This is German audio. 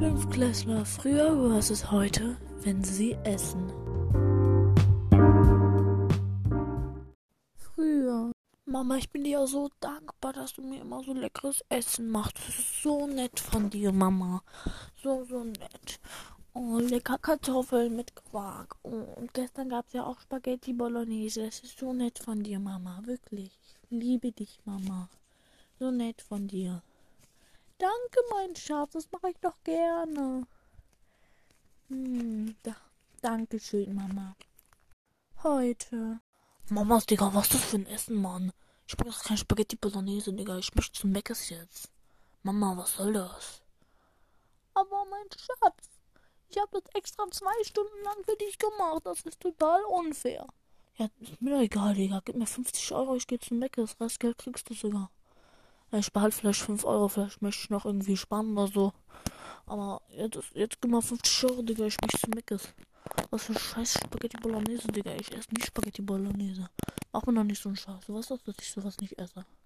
Fünftklässler früher versus heute, wenn sie essen. Früher. Mama, ich bin dir ja so dankbar, dass du mir immer so leckeres Essen machst. Das ist so nett von dir, Mama. So, so nett. Oh, lecker Kartoffeln mit Quark. Oh, und gestern gab es ja auch Spaghetti Bolognese. Das ist so nett von dir, Mama. Wirklich. Ich liebe dich, Mama. So nett von dir. Danke, mein Schatz. Das mache ich doch gerne. Hm, da, Dankeschön, Mama. Heute. Mamas, Digga, was ist das für ein Essen, Mann? Ich doch kein Spaghetti Bolognese, Digga. Ich möchte zum Meckes jetzt. Mama, was soll das? Aber mein Schatz, ich habe das extra zwei Stunden lang für dich gemacht. Das ist total unfair. Ja, ist mir doch egal, Digga. Gib mir 50 Euro, ich gehe zum Meckes. Restgeld kriegst du sogar. Ich behalte vielleicht 5 Euro, vielleicht möchte ich noch irgendwie sparen oder so. Aber jetzt, jetzt gib mal 50 Euro, Digga, ich möchte zum Meckes. Was für scheiß Spaghetti Bolognese, Digga. Ich esse nicht Spaghetti Bolognese. Mach mir doch nicht so einen Scheiß. Du weißt doch, dass ich sowas nicht esse.